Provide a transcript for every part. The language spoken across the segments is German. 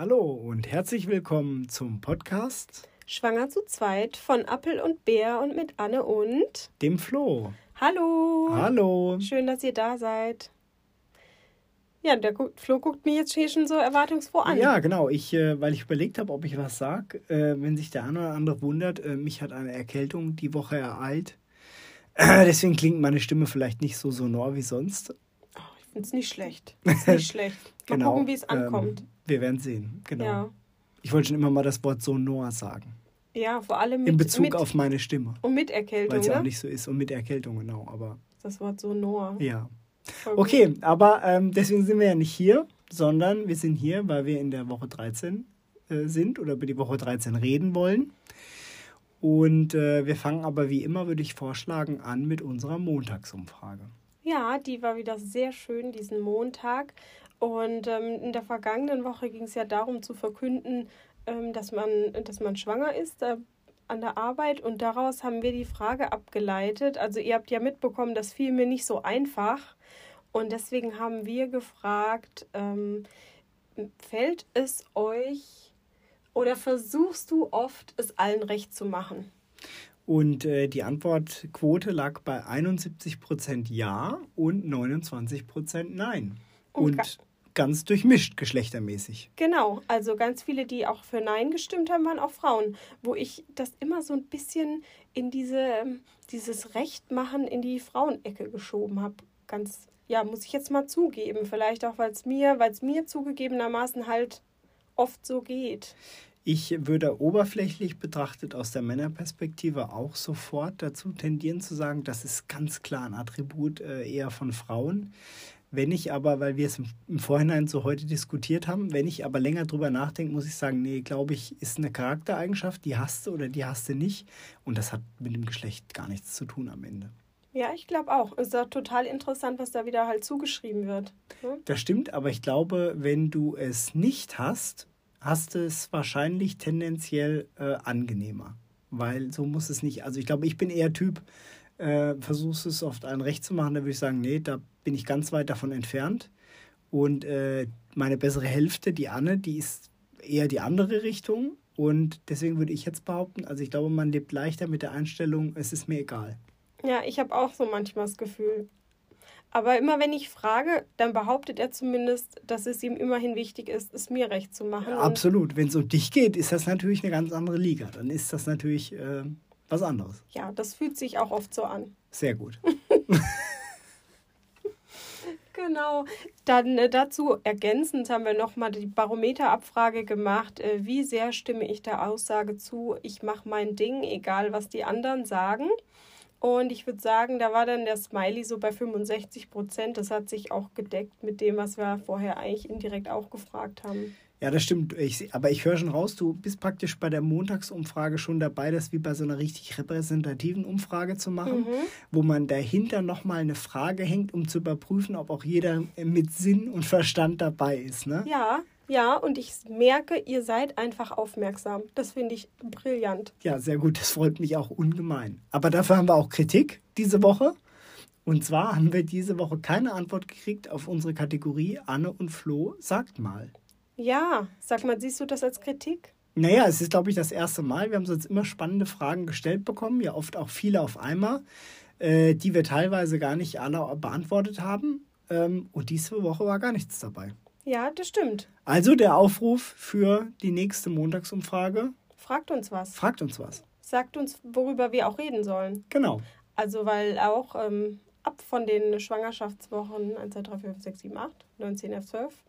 Hallo und herzlich willkommen zum Podcast Schwanger zu zweit von Appel und Bär und mit Anne und dem Flo. Hallo. Hallo. Schön, dass ihr da seid. Ja, der Flo guckt mir jetzt hier schon so erwartungsfroh an. Ja, genau. Ich, äh, weil ich überlegt habe, ob ich was sage. Äh, wenn sich der eine oder andere wundert, äh, mich hat eine Erkältung die Woche ereilt. deswegen klingt meine Stimme vielleicht nicht so sonor wie sonst. Es nicht schlecht. Ist nicht schlecht. Mal genau. gucken, wie es ankommt. Ähm, wir werden sehen. Genau. Ja. Ich wollte schon immer mal das Wort sonor sagen. Ja, vor allem mit, In Bezug mit, auf meine Stimme. und mit Erkältung, Weil es ja auch ne? nicht so ist. Und mit Erkältung, genau. Aber Das Wort sonor. ja. Voll gut. Okay, aber ähm, deswegen sind wir ja nicht hier, sondern wir sind hier, weil wir in der Woche 13 äh, sind oder über die Woche 13 reden wollen. Und äh, wir fangen aber wie immer, würde ich vorschlagen, an mit unserer Montagsumfrage. Ja, die war wieder sehr schön diesen Montag. Und ähm, in der vergangenen Woche ging es ja darum zu verkünden, ähm, dass, man, dass man schwanger ist äh, an der Arbeit. Und daraus haben wir die Frage abgeleitet. Also ihr habt ja mitbekommen, das fiel mir nicht so einfach. Und deswegen haben wir gefragt, ähm, fällt es euch oder versuchst du oft, es allen recht zu machen? Und äh, die Antwortquote lag bei 71% Ja und 29% Nein. Und Und ga- ganz durchmischt geschlechtermäßig. Genau, also ganz viele, die auch für Nein gestimmt haben, waren auch Frauen, wo ich das immer so ein bisschen in diese, dieses Rechtmachen in die Frauenecke geschoben habe. Ganz, ja, muss ich jetzt mal zugeben. Vielleicht auch, weil es mir, weil es mir zugegebenermaßen halt oft so geht. Ich würde oberflächlich betrachtet aus der Männerperspektive auch sofort dazu tendieren zu sagen, das ist ganz klar ein Attribut äh, eher von Frauen. Wenn ich aber, weil wir es im, Vorhinein so heute diskutiert haben, wenn ich aber länger drüber nachdenke, muss ich sagen, nee, glaube ich, ist eine Charaktereigenschaft, die hast du oder die hast du nicht. Und das hat mit dem Geschlecht gar nichts zu tun am Ende. Ja, ich glaube auch. Es ist auch total interessant, was da wieder halt zugeschrieben wird. Ne? Das stimmt, aber ich glaube, wenn du es nicht hast, hast du es wahrscheinlich tendenziell äh, angenehmer. Weil so muss es nicht. Also ich glaube, ich bin eher Typ, äh, versuchst es oft allen recht zu machen, da würde ich sagen, nee, da bin ich ganz weit davon entfernt. Und äh, meine bessere Hälfte, die Anne, die ist eher die andere Richtung. Und deswegen würde ich jetzt behaupten, also ich glaube, man lebt leichter mit der Einstellung, es ist mir egal. Ja, ich habe auch so manchmal das Gefühl. Aber immer wenn ich frage, dann behauptet er zumindest, dass es ihm immerhin wichtig ist, es mir recht zu machen. Und Absolut. Wenn es um dich geht, ist das natürlich eine ganz andere Liga. Dann ist das natürlich äh, was anderes. ja, das fühlt sich auch oft so an. Sehr gut. Genau. Dann äh, dazu ergänzend haben wir nochmal die Barometerabfrage gemacht. Äh, wie sehr stimme ich der Aussage zu, ich mache mein Ding, egal was die anderen sagen. Und ich würde sagen, da war dann der Smiley so bei 65 Prozent. Das hat sich auch gedeckt mit dem, was wir vorher eigentlich indirekt auch gefragt haben. Ja, das stimmt. Ich, aber ich höre schon raus, du bist praktisch bei der Montagsumfrage schon dabei, das wie bei so einer richtig repräsentativen Umfrage zu machen, wo man dahinter nochmal eine Frage hängt, um zu überprüfen, ob auch jeder mit Sinn und Verstand dabei ist. Ne? Ja, ja, und ich merke, ihr seid einfach aufmerksam. Das finde ich brillant. Ja, sehr gut. Das freut mich auch ungemein. Aber dafür haben wir auch Kritik diese Woche. Und zwar haben wir diese Woche keine Antwort gekriegt auf unsere Kategorie Anne und Flo sagt mal. Ja, sag mal, siehst du das als Kritik? Naja, es ist, glaube ich, das erste Mal. Wir haben sonst immer spannende Fragen gestellt bekommen, ja oft auch viele auf einmal, äh, die wir teilweise gar nicht alle beantwortet haben. Ähm, und diese Woche war gar nichts dabei. Ja, das stimmt. Also der Aufruf für die nächste Montagsumfrage. Fragt uns was. Fragt uns was. Sagt uns, worüber wir auch reden sollen. Genau. Also, weil auch ähm, ab von den Schwangerschaftswochen 1, 2, 3, 4, 5, 6, 7, 8, 9, 10, 11, 12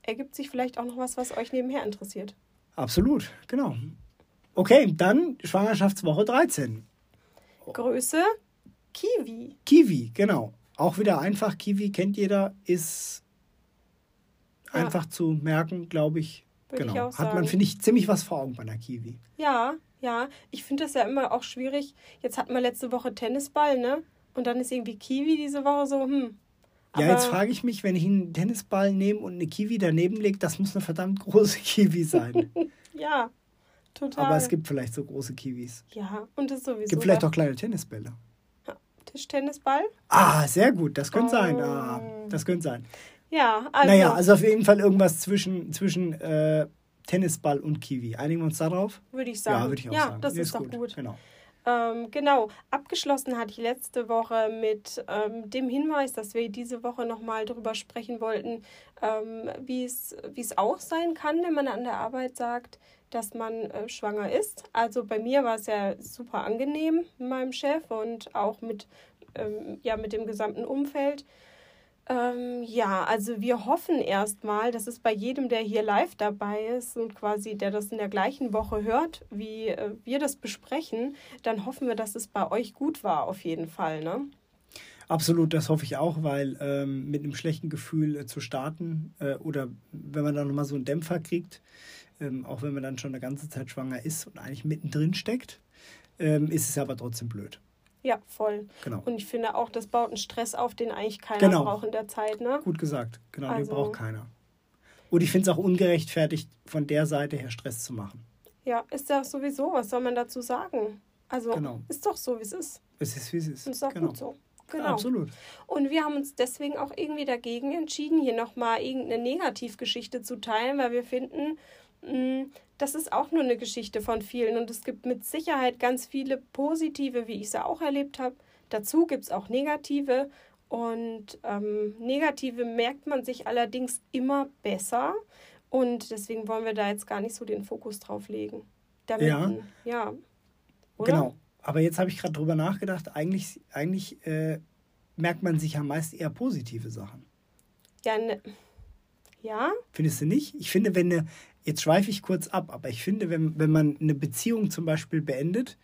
ergibt sich vielleicht auch noch was, was euch nebenher interessiert. Absolut, genau. Okay, dann Schwangerschaftswoche 13. Größe Kiwi. Kiwi, genau. Auch wieder einfach. Kiwi kennt jeder, ist Ja. einfach zu merken, glaube ich. Würde genau. ich Hat man, finde ich, ziemlich was vor Augen bei einer Kiwi. Ja, ja. Ich finde das ja immer auch schwierig. Jetzt hatten wir letzte Woche Tennisball, ne? Und dann ist irgendwie Kiwi diese Woche so, hm. Ja, Aber- jetzt frage ich mich, wenn ich einen Tennisball nehme und eine Kiwi daneben lege, das muss eine verdammt große Kiwi sein. Ja, total. Aber es gibt vielleicht so große Kiwis. Ja, und das ist sowieso. Es gibt vielleicht auch kleine Tennisbälle. Tischtennisball. Ah, sehr gut. Das könnte sein. Oh. Ah, das könnte sein. Ja, also. Naja, also auf jeden Fall irgendwas zwischen, zwischen äh, Tennisball und Kiwi. Einigen wir uns darauf? Würde ich sagen. Ja, würde ich auch ja, sagen. das ist, ist doch gut. gut. Genau. Ähm, genau, abgeschlossen hatte ich letzte Woche mit ähm, dem Hinweis, dass wir diese Woche nochmal darüber sprechen wollten, ähm, wie es auch sein kann, wenn man an der Arbeit sagt, dass man äh, schwanger ist. Also bei mir war es ja super angenehm mit meinem Chef und auch mit, ähm, ja, mit dem gesamten Umfeld. Ähm, ja, also wir hoffen erstmal, dass es bei jedem, der hier live dabei ist und quasi der das in der gleichen Woche hört, wie äh, wir das besprechen, dann hoffen wir, dass es bei euch gut war, auf jeden Fall, ne? Absolut, das hoffe ich auch, weil ähm, mit einem schlechten Gefühl äh, zu starten äh, oder wenn man dann nochmal so einen Dämpfer kriegt, ähm, auch wenn man dann schon eine ganze Zeit schwanger ist und eigentlich mittendrin steckt, ähm, ist es aber trotzdem blöd. Ja, voll. Genau. Und ich finde auch, das baut einen Stress auf, den eigentlich keiner genau. braucht in der Zeit. Ne? Gut gesagt. Genau, also. den braucht keiner. Und ich finde es auch ungerechtfertigt, von der Seite her Stress zu machen. Ja, ist ja sowieso. Was soll man dazu sagen? Also genau. ist doch so, wie es ist. Es ist, wie es ist. Und ist auch genau. gut so. Genau. Ja, absolut. Und wir haben uns deswegen auch irgendwie dagegen entschieden, hier nochmal irgendeine Negativgeschichte zu teilen, weil wir finden, mm, das ist auch nur eine Geschichte von vielen und es gibt mit Sicherheit ganz viele positive, wie ich sie auch erlebt habe. Dazu gibt es auch negative und ähm, negative merkt man sich allerdings immer besser und deswegen wollen wir da jetzt gar nicht so den Fokus drauf legen. Damit, ja. ja. Oder? Genau. Aber jetzt habe ich gerade drüber nachgedacht, eigentlich, eigentlich äh, merkt man sich ja meist eher positive Sachen. Ja, ne, ja. Findest du nicht? Ich finde, wenn eine, Jetzt schweife ich kurz ab, aber ich finde, wenn, wenn man eine Beziehung zum Beispiel beendet,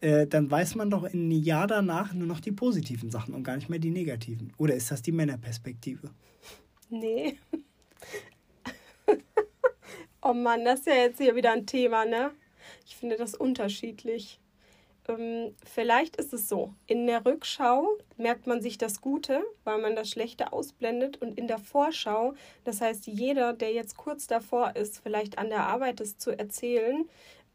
äh, dann weiß man doch in einem Jahr danach nur noch die positiven Sachen und gar nicht mehr die negativen. Oder ist das die Männerperspektive? Nee. oh Mann, das ist ja jetzt hier wieder ein Thema, ne? Ich finde das unterschiedlich ähm, vielleicht ist es so, in der Rückschau merkt man sich das Gute, weil man das Schlechte ausblendet und in der Vorschau, das heißt jeder, der jetzt kurz davor ist, vielleicht an der Arbeit es zu erzählen,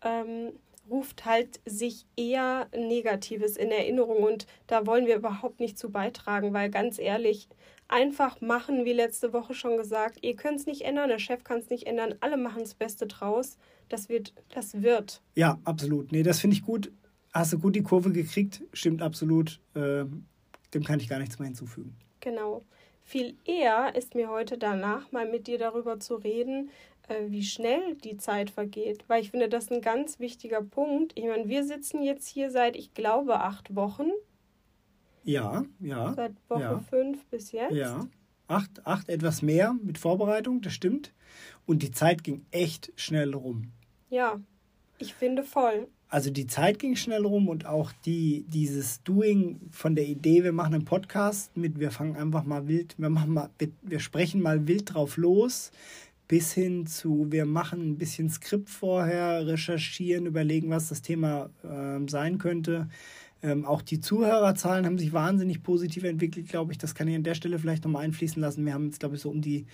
ähm, ruft halt sich eher Negatives in Erinnerung und da wollen wir überhaupt nicht zu beitragen, weil ganz ehrlich, einfach machen, wie letzte Woche schon gesagt, ihr könnt es nicht ändern, der Chef kann es nicht ändern, alle machen das Beste draus. Das wird, das wird. Ja, absolut. Nee, das finde ich gut hast du gut die Kurve gekriegt, stimmt absolut. Äh, dem kann ich gar nichts mehr hinzufügen. Genau. Viel eher ist mir heute danach mal mit dir darüber zu reden, äh, wie schnell die Zeit vergeht. Weil ich finde, das ist ein ganz wichtiger Punkt. Ich meine, wir sitzen jetzt hier seit, ich glaube, acht Wochen. Ja, ja. Seit Woche ja. fünf bis jetzt. Ja. Acht, acht, etwas mehr mit Vorbereitung, das stimmt. Und die Zeit ging echt schnell rum. Ja, ich finde voll also die Zeit ging schnell rum und auch die, dieses Doing von der Idee, wir machen einen Podcast mit, wir fangen einfach mal wild, wir machen mal, wir sprechen mal wild drauf los, bis hin zu, wir machen ein bisschen Skript vorher, recherchieren, überlegen, was das Thema äh, sein könnte. Ähm, auch die Zuhörerzahlen haben sich wahnsinnig positiv entwickelt, glaube ich. Das kann ich an der Stelle vielleicht nochmal einfließen lassen. Wir haben jetzt, glaube ich, so um die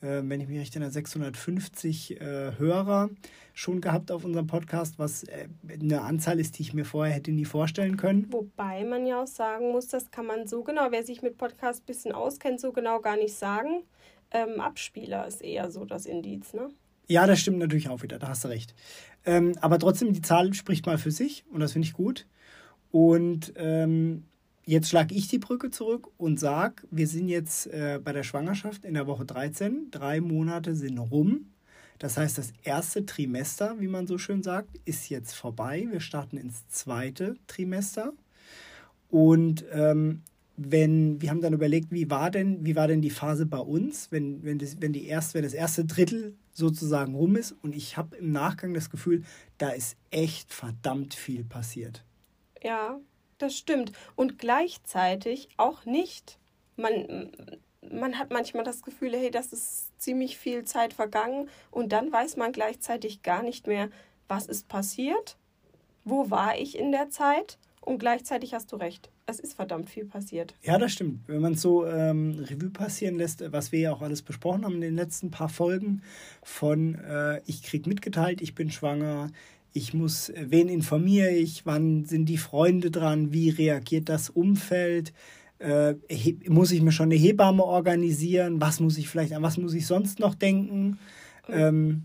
äh, wenn ich mich recht erinnere, 650 äh, Hörer schon gehabt auf unserem Podcast, was äh, eine Anzahl ist, die ich mir vorher hätte nie vorstellen können. Wobei man ja auch sagen muss, das kann man so genau, wer sich mit Podcast ein bisschen auskennt, so genau gar nicht sagen. Ähm, Abspieler ist eher so das Indiz, ne? Ja, das stimmt natürlich auch wieder, da hast du recht. Ähm, aber trotzdem, die Zahl spricht mal für sich und das finde ich gut. Und ähm, Jetzt schlage ich die Brücke zurück und sage, wir sind jetzt äh, bei der Schwangerschaft in der Woche 13. Drei Monate sind rum. Das heißt, das erste Trimester, wie man so schön sagt, ist jetzt vorbei. Wir starten ins zweite Trimester. Und ähm, wenn, wir haben dann überlegt, wie war denn, wie war denn die Phase bei uns, wenn, wenn, das, wenn, die erste, wenn das erste Drittel sozusagen rum ist. Und ich habe im Nachgang das Gefühl, da ist echt verdammt viel passiert. Ja, das stimmt. Und gleichzeitig auch nicht. Man, man hat manchmal das Gefühl, hey, das ist ziemlich viel Zeit vergangen und dann weiß man gleichzeitig gar nicht mehr, was ist passiert, wo war ich in der Zeit und gleichzeitig hast du recht. Es ist verdammt viel passiert. Ja, das stimmt. Wenn man so ähm, Revue passieren lässt, was wir ja auch alles besprochen haben in den letzten paar Folgen, von äh, ich krieg mitgeteilt, ich bin schwanger, ich muss, wen informiere ich, wann sind die Freunde dran, wie reagiert das Umfeld, Äh, muss ich mir schon eine Hebamme organisieren? Was muss ich vielleicht, an was muss ich sonst noch denken? Ähm,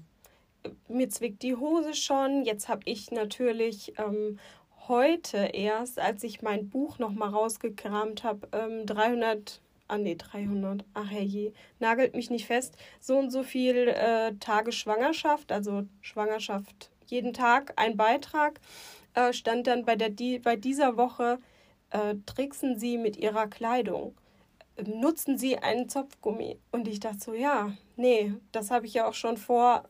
mir zwickt die Hose schon. Jetzt habe ich natürlich ähm, heute erst, als ich mein Buch nochmal rausgekramt habe, ähm, 300, ah nee, 300, ach herrje, nagelt mich nicht fest, so und so viel äh, Tage Schwangerschaft, also Schwangerschaft jeden Tag ein Beitrag, äh, stand dann bei, der, die, bei dieser Woche, äh, tricksen Sie mit Ihrer Kleidung nutzen Sie einen Zopfgummi? Und ich dachte so, ja, nee, das habe ich ja auch schon vor,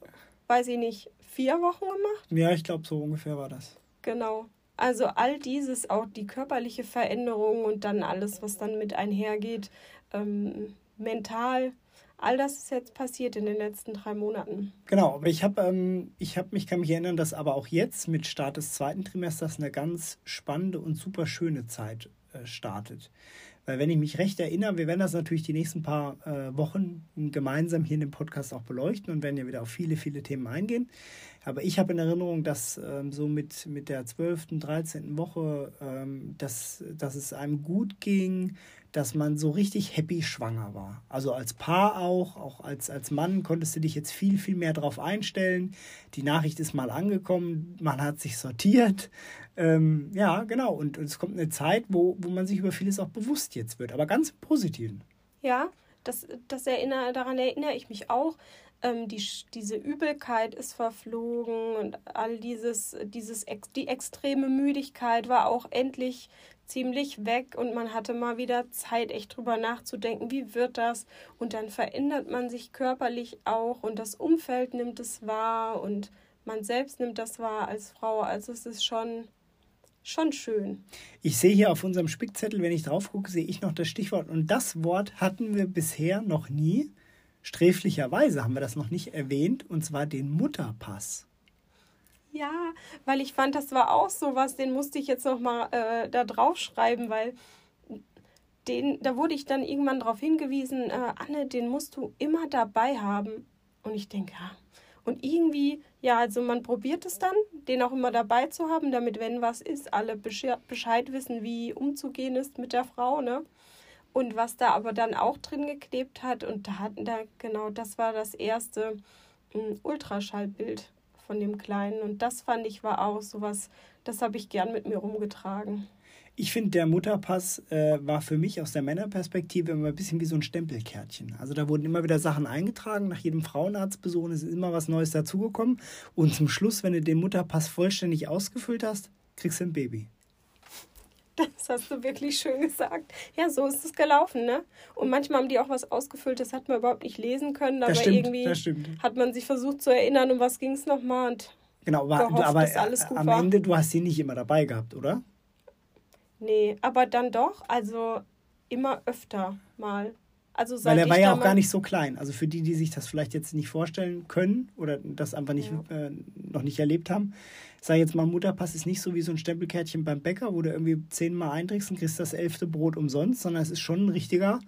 weiß ich nicht, vier Wochen gemacht. Ja, ich glaube, so ungefähr war das. Genau. Also all dieses, auch die körperliche Veränderung und dann alles, was dann mit einhergeht, ähm, mental, all das ist jetzt passiert in den letzten drei Monaten. Genau, aber ich habe ähm, ich hab mich, kann mich erinnern, dass aber auch jetzt mit Start des zweiten Trimesters eine ganz spannende und super schöne Zeit äh, startet. Weil wenn ich mich recht erinnere, wir werden das natürlich die nächsten paar äh, Wochen gemeinsam hier in dem Podcast auch beleuchten und werden ja wieder auf viele, viele Themen eingehen. Aber ich habe in Erinnerung, dass ähm, so mit, mit der 12., 13. Woche, ähm, dass, dass es einem gut ging, dass man so richtig happy schwanger war. Also als Paar auch, auch als, als Mann konntest du dich jetzt viel, viel mehr darauf einstellen. Die Nachricht ist mal angekommen, man hat sich sortiert. Ähm, ja, genau. Und, und, es kommt eine Zeit, wo, wo man sich über vieles auch bewusst jetzt wird, aber ganz im Positiven. Ja, das, das erinnere, daran erinnere ich mich auch. Ähm, die, diese Übelkeit ist verflogen und all dieses, dieses, die extreme Müdigkeit war auch endlich ziemlich weg und man hatte mal wieder Zeit, echt drüber nachzudenken, wie wird das? Und dann verändert man sich körperlich auch und das Umfeld nimmt es wahr und man selbst nimmt das wahr als Frau. Also es ist schon, schon schön. Ich sehe hier auf unserem Spickzettel, wenn ich drauf gucke, sehe ich noch das Stichwort. Und das Wort hatten wir bisher noch nie. Sträflicherweise haben wir das noch nicht erwähnt, und zwar den Mutterpass. Ja, weil ich fand, das war auch so was, den musste ich jetzt nochmal äh, da draufschreiben, weil den, da wurde ich dann irgendwann darauf hingewiesen, äh, Anne, den musst du immer dabei haben. Und ich denke, ja. Und irgendwie, ja, also man probiert es dann, den auch immer dabei zu haben, damit, wenn was ist, alle Bescheid wissen, wie umzugehen ist mit der Frau, ne? Und was da aber dann auch drin geklebt hat, und da hatten da, genau, das war das erste ein Ultraschallbild von dem Kleinen. Und das fand ich war auch sowas, das habe ich gern mit mir rumgetragen. Ich finde, der Mutterpass äh, war für mich aus der Männerperspektive immer ein bisschen wie so ein Stempelkärtchen. Also da wurden immer wieder Sachen eingetragen, nach jedem Frauenarztbesuch ist immer was Neues dazugekommen. Und zum Schluss, wenn du den Mutterpass vollständig ausgefüllt hast, kriegst du ein Baby. Das hast du wirklich schön gesagt. Ja, so ist es gelaufen, ne? Und manchmal haben die auch was ausgefüllt, das hat man überhaupt nicht lesen können, aber stimmt, irgendwie hat man sich versucht zu erinnern, um was ging es nochmal und Genau, aber, gehofft, aber am war. Ende, du hast sie nicht immer dabei gehabt, oder? Nee, aber dann doch, also immer öfter mal. Also Weil er war ja auch gar nicht so klein. Also für die, die sich das vielleicht jetzt nicht vorstellen können oder das einfach nicht, ja. äh, noch nicht erlebt haben, sag jetzt mal, Mutterpass ist nicht so wie so ein Stempelkärtchen beim Bäcker, wo du irgendwie zehnmal einträgst und kriegst das elfte Brot umsonst, sondern es ist schon ein richtiger,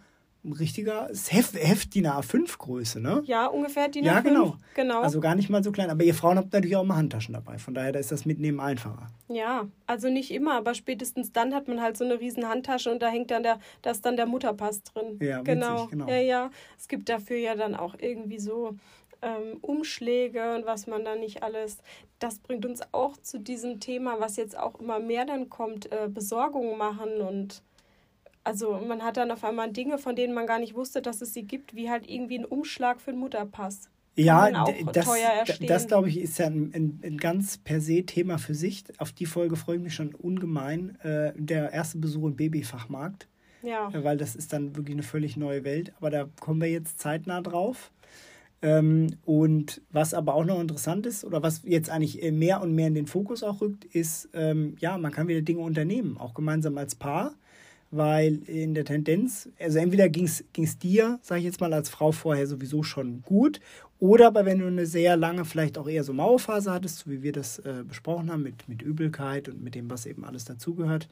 ein richtiger Heft, Heft DIN A5 Größe, ne? Ja, ungefähr DIN A5. Ja, genau. genau. Also gar nicht mal so klein. Aber ihr Frauen habt natürlich auch immer Handtaschen dabei. Von daher da ist das Mitnehmen einfacher. Ja, also nicht immer, aber spätestens dann hat man halt so eine riesen Handtasche und da hängt dann der, da ist dann der Mutterpass drin. Ja, genau. Witzig, genau. Ja, ja. Es gibt dafür ja dann auch irgendwie so ähm, Umschläge und was man da nicht alles. Das bringt uns auch zu diesem Thema, was jetzt auch immer mehr dann kommt, äh, Besorgung machen und also man hat dann auf einmal Dinge, von denen man gar nicht wusste, dass es sie gibt, wie halt irgendwie ein Umschlag für einen Mutterpass. Ja, das, das glaube ich ist ja ein, ein, ein, ganz per se Thema für sich. Auf die Folge freue ich mich schon ungemein. Äh, der erste Besuch im Babyfachmarkt. Ja. Äh, weil das ist dann wirklich eine völlig neue Welt. Aber da kommen wir jetzt zeitnah drauf. Ähm, und was aber auch noch interessant ist, oder was jetzt eigentlich mehr und mehr in den Fokus auch rückt, ist, ähm, ja, man kann wieder Dinge unternehmen, auch gemeinsam als Paar, weil in der Tendenz, also entweder ging es dir, sage ich jetzt mal, als Frau vorher sowieso schon gut, oder aber wenn du eine sehr lange, vielleicht auch eher so Mauerphase hattest, so wie wir das äh, besprochen haben, mit, mit Übelkeit und mit dem, was eben alles dazugehört,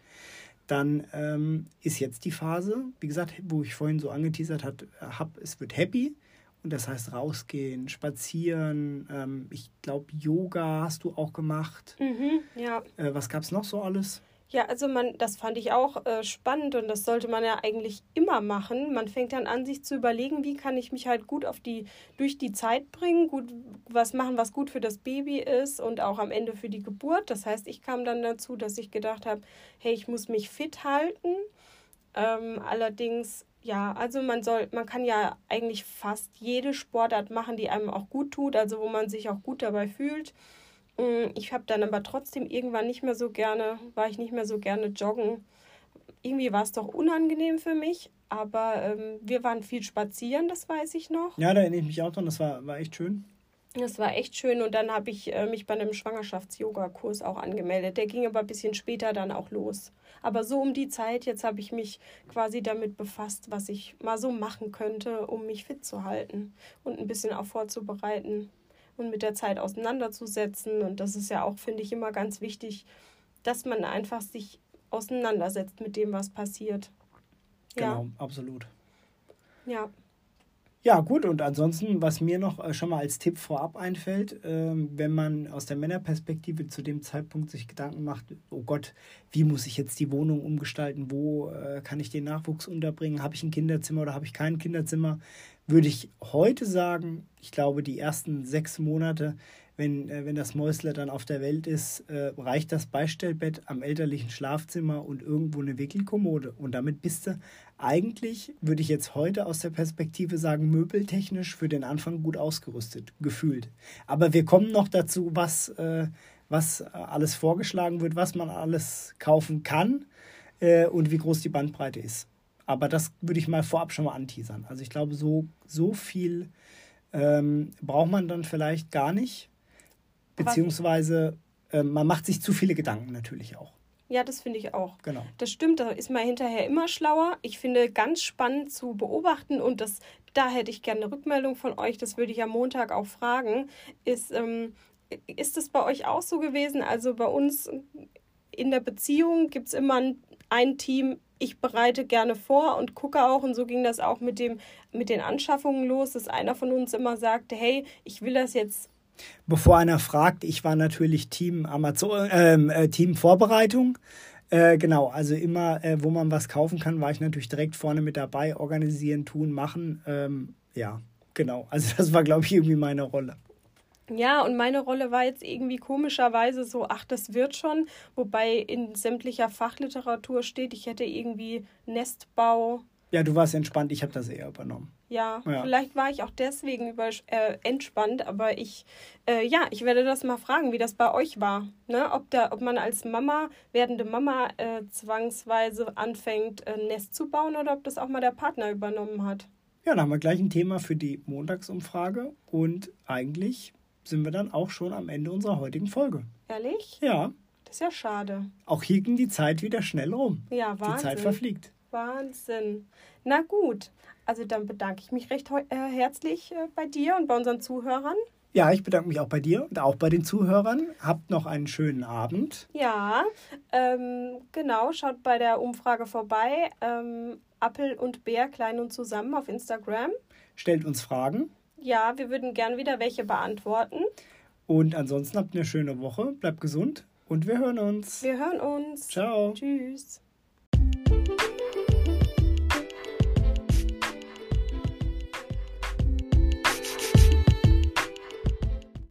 dann ähm, ist jetzt die Phase, wie gesagt, wo ich vorhin so angeteasert habe, es wird happy und das heißt rausgehen, spazieren. Ähm, ich glaube, Yoga hast du auch gemacht. Mhm, ja. Äh, was gab es noch so alles? Ja, also man, das fand ich auch äh, spannend und das sollte man ja eigentlich immer machen. Man fängt dann an, sich zu überlegen, wie kann ich mich halt gut auf die, durch die Zeit bringen, gut was machen, was gut für das Baby ist und auch am Ende für die Geburt. Das heißt, ich kam dann dazu, dass ich gedacht habe, hey, ich muss mich fit halten. Ähm, allerdings, ja, also man soll, man kann ja eigentlich fast jede Sportart machen, die einem auch gut tut, also wo man sich auch gut dabei fühlt. Mm, ich habe dann aber trotzdem irgendwann nicht mehr so gerne, war ich nicht mehr so gerne joggen. Irgendwie war es doch unangenehm für mich, aber ähm, wir waren viel spazieren, das weiß ich noch. Ja, da erinnere ich mich auch dran, das war, war echt schön. Das war echt schön und dann habe ich äh, mich bei einem Schwangerschafts-Yoga-Kurs auch angemeldet. Der ging aber ein bisschen später dann auch los. Aber so um die Zeit, jetzt habe ich mich quasi damit befasst, was ich mal so machen könnte, um mich fit zu halten und ein bisschen auch vorzubereiten und mit der Zeit auseinanderzusetzen. Und das ist ja auch, finde ich, immer ganz wichtig, dass man einfach sich auseinandersetzt mit dem, was passiert. Genau, ja. absolut. Ja. Ja, gut, und ansonsten, was mir noch äh, schon mal als Tipp vorab einfällt, ähm, wenn man aus der Männerperspektive zu dem Zeitpunkt sich Gedanken macht, oh Gott, wie muss ich jetzt die Wohnung umgestalten, wo äh, kann ich den Nachwuchs unterbringen, habe ich ein Kinderzimmer oder habe ich kein Kinderzimmer, würde ich heute sagen, ich glaube, die ersten sechs Monate, wenn, äh, wenn das Mäusle dann auf der Welt ist, äh, reicht das Beistellbett am elterlichen Schlafzimmer und irgendwo eine Wickelkommode. Und damit bist du eigentlich, würde ich jetzt heute aus der Perspektive sagen, möbeltechnisch für den Anfang gut ausgerüstet, gefühlt. Aber wir kommen noch dazu, was, äh, was alles vorgeschlagen wird, was man alles kaufen kann und wie groß die Bandbreite ist. Aber das würde ich mal vorab schon mal anteasern. Also ich glaube, so, so viel ähm, braucht man dann vielleicht gar nicht. Beziehungsweise äh, man macht sich zu viele Gedanken natürlich auch. Ja, das finde ich auch. Genau. Das stimmt, da ist man hinterher immer schlauer. Ich finde ganz spannend zu beobachten und das, da hätte ich gerne eine Rückmeldung von euch, das würde ich am Montag auch fragen, ist, ähm, ist es bei euch auch so gewesen? Also bei uns in der Beziehung gibt es immer ein, ein Team, ich bereite gerne vor und gucke auch. Und so ging das auch mit, dem, mit den Anschaffungen los, dass einer von uns immer sagte, hey, ich will das jetzt. Bevor einer fragt, ich war natürlich Team Amazon, ähm, äh, Team Vorbereitung. Äh, genau, also immer, äh, wo man was kaufen kann, war ich natürlich direkt vorne mit dabei, organisieren, tun, machen. Ähm, ja, genau. Also das war, glaube ich, irgendwie meine Rolle. Ja, und meine Rolle war jetzt irgendwie komischerweise so, ach, das wird schon, wobei in sämtlicher Fachliteratur steht, ich hätte irgendwie Nestbau. Ja, du warst entspannt, ich habe das eher übernommen. Ja, ja, vielleicht war ich auch deswegen über, äh, entspannt, aber ich, äh, ja, ich werde das mal fragen, wie das bei euch war. Ne? Ob, da, ob man als Mama, werdende Mama, äh, zwangsweise anfängt, ein Nest zu bauen oder ob das auch mal der Partner übernommen hat. Ja, dann haben wir gleich ein Thema für die Montagsumfrage und eigentlich sind wir dann auch schon am Ende unserer heutigen Folge. Ehrlich? Ja. Das ist ja schade. Auch hier ging die Zeit wieder schnell rum. Ja, Wahnsinn. Die Zeit verfliegt. Wahnsinn. Na gut, also dann bedanke ich mich recht äh, herzlich äh, bei dir und bei unseren Zuhörern. Ja, ich bedanke mich auch bei dir und auch bei den Zuhörern. Habt noch einen schönen Abend. Ja, ähm, genau. Schaut bei der Umfrage vorbei. Ähm, Appel und Bär klein und zusammen auf Instagram. Stellt uns Fragen. Ja, wir würden gern wieder welche beantworten. Und ansonsten habt eine schöne Woche, bleibt gesund und wir hören uns. Wir hören uns. Ciao. Tschüss.